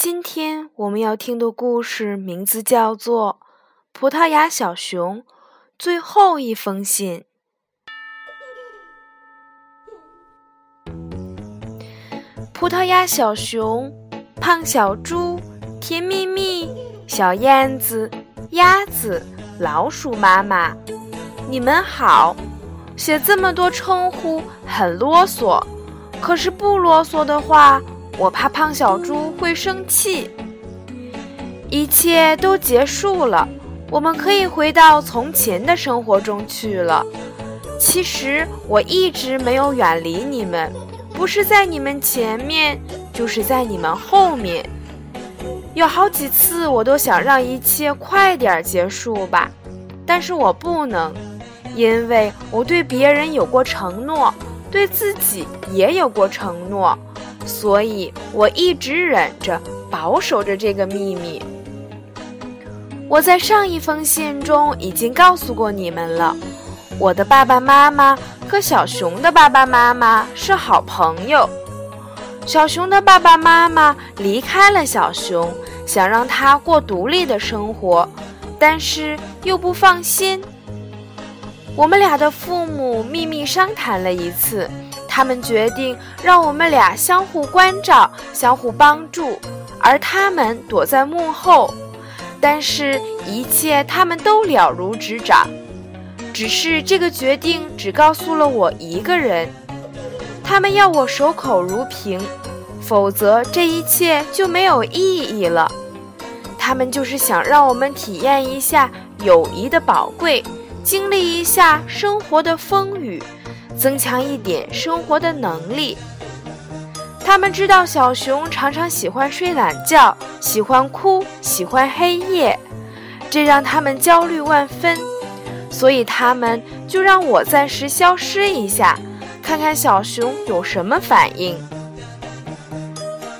今天我们要听的故事名字叫做《葡萄牙小熊》。最后一封信。葡萄牙小熊、胖小猪、甜蜜蜜、小燕子、鸭子、老鼠妈妈，你们好！写这么多称呼很啰嗦，可是不啰嗦的话，我怕胖小猪会生气。一切都结束了。我们可以回到从前的生活中去了。其实我一直没有远离你们，不是在你们前面，就是在你们后面。有好几次我都想让一切快点结束吧，但是我不能，因为我对别人有过承诺，对自己也有过承诺，所以我一直忍着，保守着这个秘密。我在上一封信中已经告诉过你们了，我的爸爸妈妈和小熊的爸爸妈妈是好朋友。小熊的爸爸妈妈离开了小熊，想让他过独立的生活，但是又不放心。我们俩的父母秘密商谈了一次，他们决定让我们俩相互关照、相互帮助，而他们躲在幕后。但是，一切他们都了如指掌，只是这个决定只告诉了我一个人。他们要我守口如瓶，否则这一切就没有意义了。他们就是想让我们体验一下友谊的宝贵，经历一下生活的风雨，增强一点生活的能力。他们知道小熊常常喜欢睡懒觉，喜欢哭，喜欢黑夜，这让他们焦虑万分。所以他们就让我暂时消失一下，看看小熊有什么反应。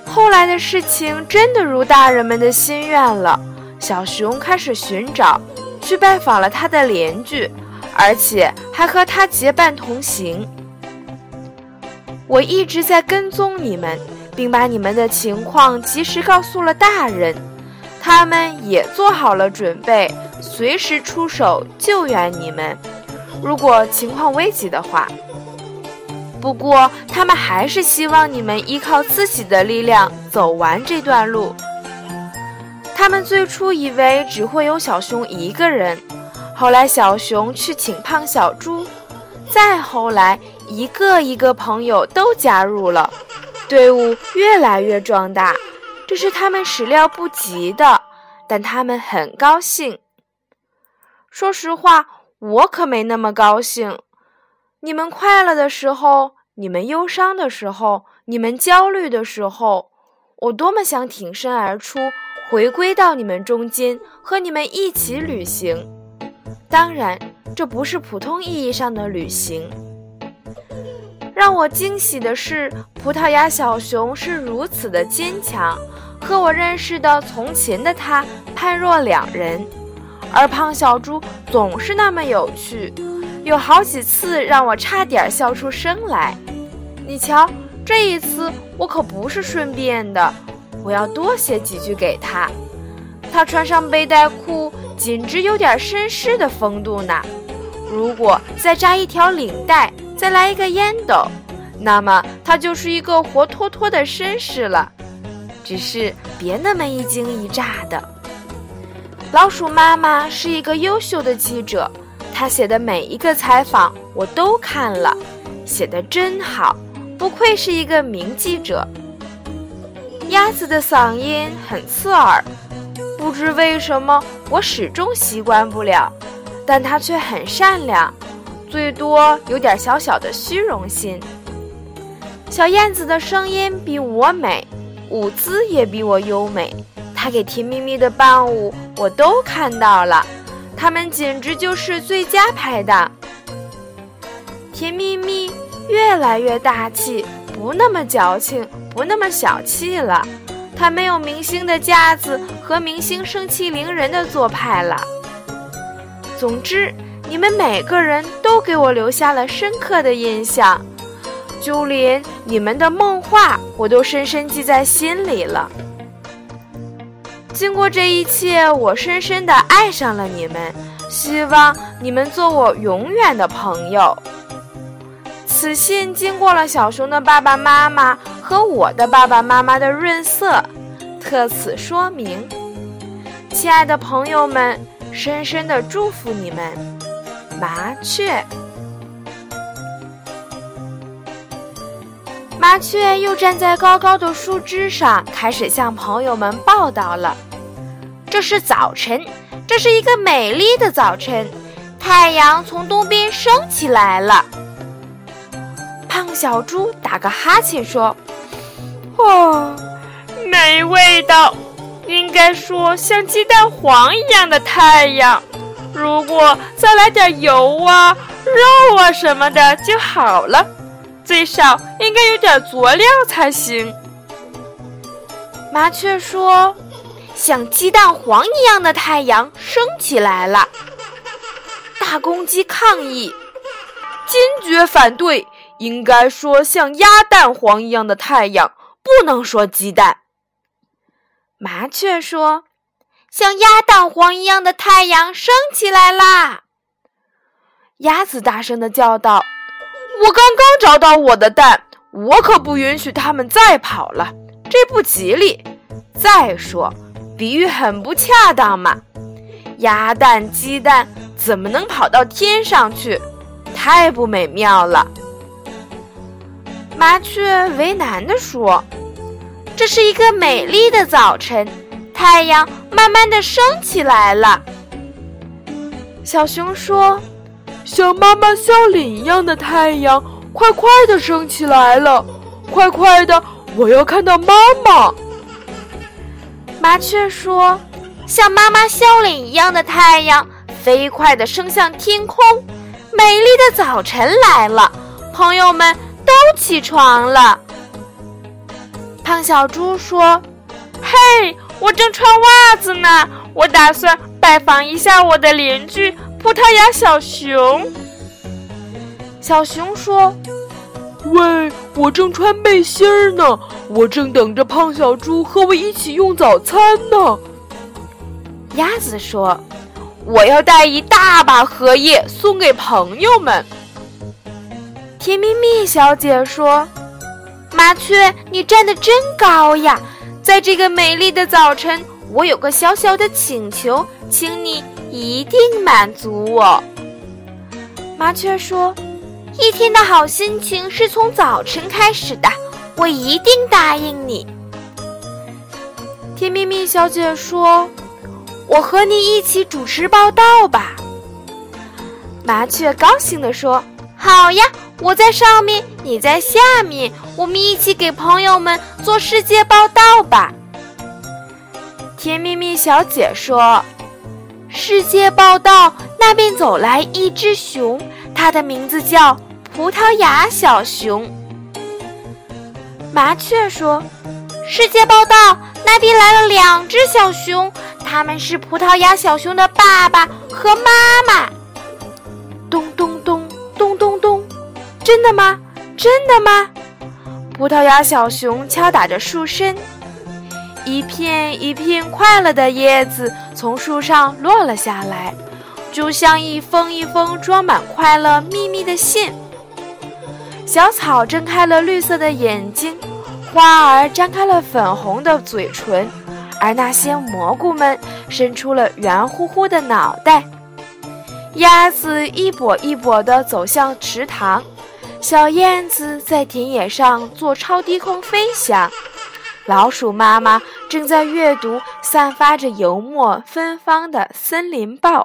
后来的事情真的如大人们的心愿了，小熊开始寻找，去拜访了他的邻居，而且还和他结伴同行。我一直在跟踪你们，并把你们的情况及时告诉了大人，他们也做好了准备，随时出手救援你们，如果情况危急的话。不过，他们还是希望你们依靠自己的力量走完这段路。他们最初以为只会有小熊一个人，后来小熊去请胖小猪，再后来。一个一个朋友都加入了，队伍越来越壮大，这是他们始料不及的，但他们很高兴。说实话，我可没那么高兴。你们快乐的时候，你们忧伤的时候，你们焦虑的时候，我多么想挺身而出，回归到你们中间，和你们一起旅行。当然，这不是普通意义上的旅行。让我惊喜的是，葡萄牙小熊是如此的坚强，和我认识的从前的他判若两人。而胖小猪总是那么有趣，有好几次让我差点笑出声来。你瞧，这一次我可不是顺便的，我要多写几句给他。他穿上背带裤，简直有点绅士的风度呢。如果再扎一条领带。再来一个烟斗，那么他就是一个活脱脱的绅士了。只是别那么一惊一乍的。老鼠妈妈是一个优秀的记者，她写的每一个采访我都看了，写的真好，不愧是一个名记者。鸭子的嗓音很刺耳，不知为什么我始终习惯不了，但它却很善良。最多有点小小的虚荣心。小燕子的声音比我美，舞姿也比我优美，她给甜蜜蜜的伴舞，我都看到了，他们简直就是最佳拍档。甜蜜蜜越来越大气，不那么矫情，不那么小气了。他没有明星的架子和明星盛气凌人的做派了。总之，你们每个人都给我留下了深刻的印象，就连你们的梦话，我都深深记在心里了。经过这一切，我深深的爱上了你们，希望你们做我永远的朋友。此信经过了小熊的爸爸妈妈和我的爸爸妈妈的润色，特此说明。亲爱的朋友们，深深的祝福你们。麻雀，麻雀又站在高高的树枝上，开始向朋友们报道了。这是早晨，这是一个美丽的早晨，太阳从东边升起来了。胖小猪打个哈欠说：“哦，没味道，应该说像鸡蛋黄一样的太阳。如果再来点油啊、肉啊什么的就好了，最少应该有点佐料才行。”麻雀说。像鸡蛋黄一样的太阳升起来了，大公鸡抗议，坚决反对。应该说像鸭蛋黄一样的太阳，不能说鸡蛋。麻雀说：“像鸭蛋黄一样的太阳升起来啦！”鸭子大声的叫道：“我刚刚找到我的蛋，我可不允许它们再跑了，这不吉利。再说。”比喻很不恰当嘛，鸭蛋、鸡蛋怎么能跑到天上去？太不美妙了。麻雀为难地说：“这是一个美丽的早晨，太阳慢慢的升起来了。”小熊说：“像妈妈笑脸一样的太阳，快快的升起来了，快快的，我要看到妈妈。”麻雀说：“像妈妈笑脸一样的太阳，飞快地升向天空。美丽的早晨来了，朋友们都起床了。”胖小猪说：“嘿，我正穿袜子呢，我打算拜访一下我的邻居葡萄牙小熊。”小熊说。喂，我正穿背心儿呢，我正等着胖小猪和我一起用早餐呢。鸭子说：“我要带一大把荷叶送给朋友们。”甜蜜蜜小姐说：“麻雀，你站得真高呀！在这个美丽的早晨，我有个小小的请求，请你一定满足我。”麻雀说。一天的好心情是从早晨开始的，我一定答应你。甜蜜蜜小姐说：“我和你一起主持报道吧。”麻雀高兴地说：“好呀，我在上面，你在下面，我们一起给朋友们做世界报道吧。”甜蜜蜜小姐说：“世界报道那边走来一只熊，它的名字叫……”葡萄牙小熊，麻雀说：“世界报道，那边来了两只小熊，他们是葡萄牙小熊的爸爸和妈妈。”咚咚咚咚咚咚，真的吗？真的吗？葡萄牙小熊敲打着树身，一片一片快乐的叶子从树上落了下来，就像一封一封装满快乐秘密的信。小草睁开了绿色的眼睛，花儿张开了粉红的嘴唇，而那些蘑菇们伸出了圆乎乎的脑袋。鸭子一跛一跛地走向池塘，小燕子在田野上做超低空飞翔，老鼠妈妈正在阅读散发着油墨芬芳的《森林报》。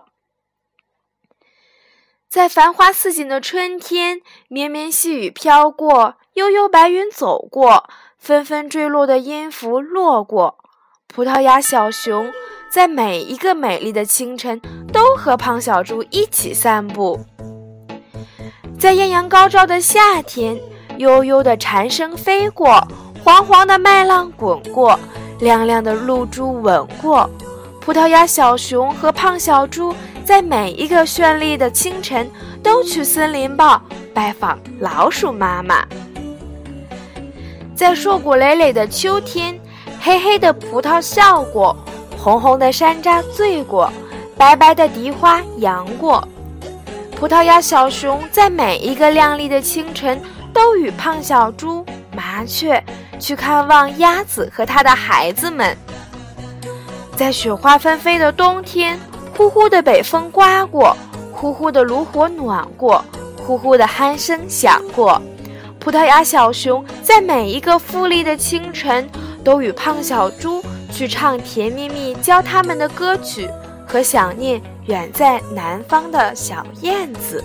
在繁花似锦的春天，绵绵细雨飘过，悠悠白云走过，纷纷坠落的音符落过，葡萄牙小熊在每一个美丽的清晨都和胖小猪一起散步。在艳阳高照的夏天，悠悠的蝉声飞过，黄黄的麦浪滚过，亮亮的露珠吻过。葡萄牙小熊和胖小猪在每一个绚丽的清晨都去森林报拜访老鼠妈妈。在硕果累累的秋天，黑黑的葡萄笑过，红红的山楂醉过，白白的荻花扬过。葡萄牙小熊在每一个亮丽的清晨都与胖小猪、麻雀去看望鸭子和它的孩子们。在雪花纷飞的冬天，呼呼的北风刮过，呼呼的炉火暖过，呼呼的鼾声响过。葡萄牙小熊在每一个富丽的清晨，都与胖小猪去唱甜蜜蜜教他们的歌曲，和想念远在南方的小燕子。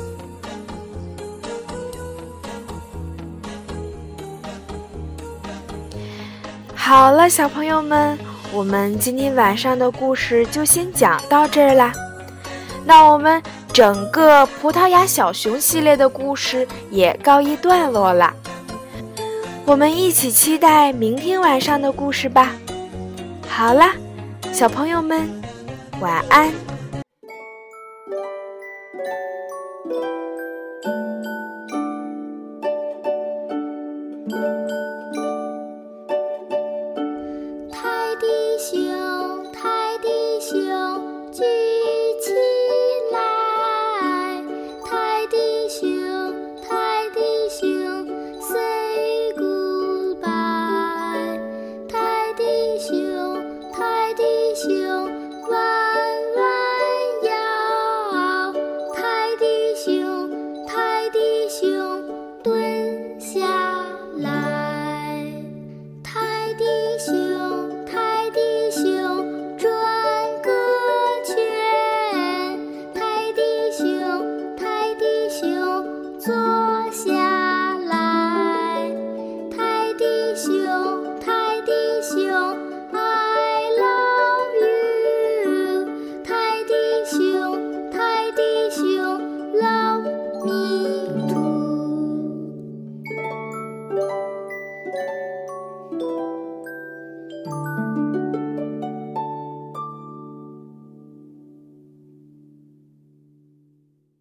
好了，小朋友们。我们今天晚上的故事就先讲到这儿啦。那我们整个葡萄牙小熊系列的故事也告一段落了。我们一起期待明天晚上的故事吧。好啦，小朋友们，晚安。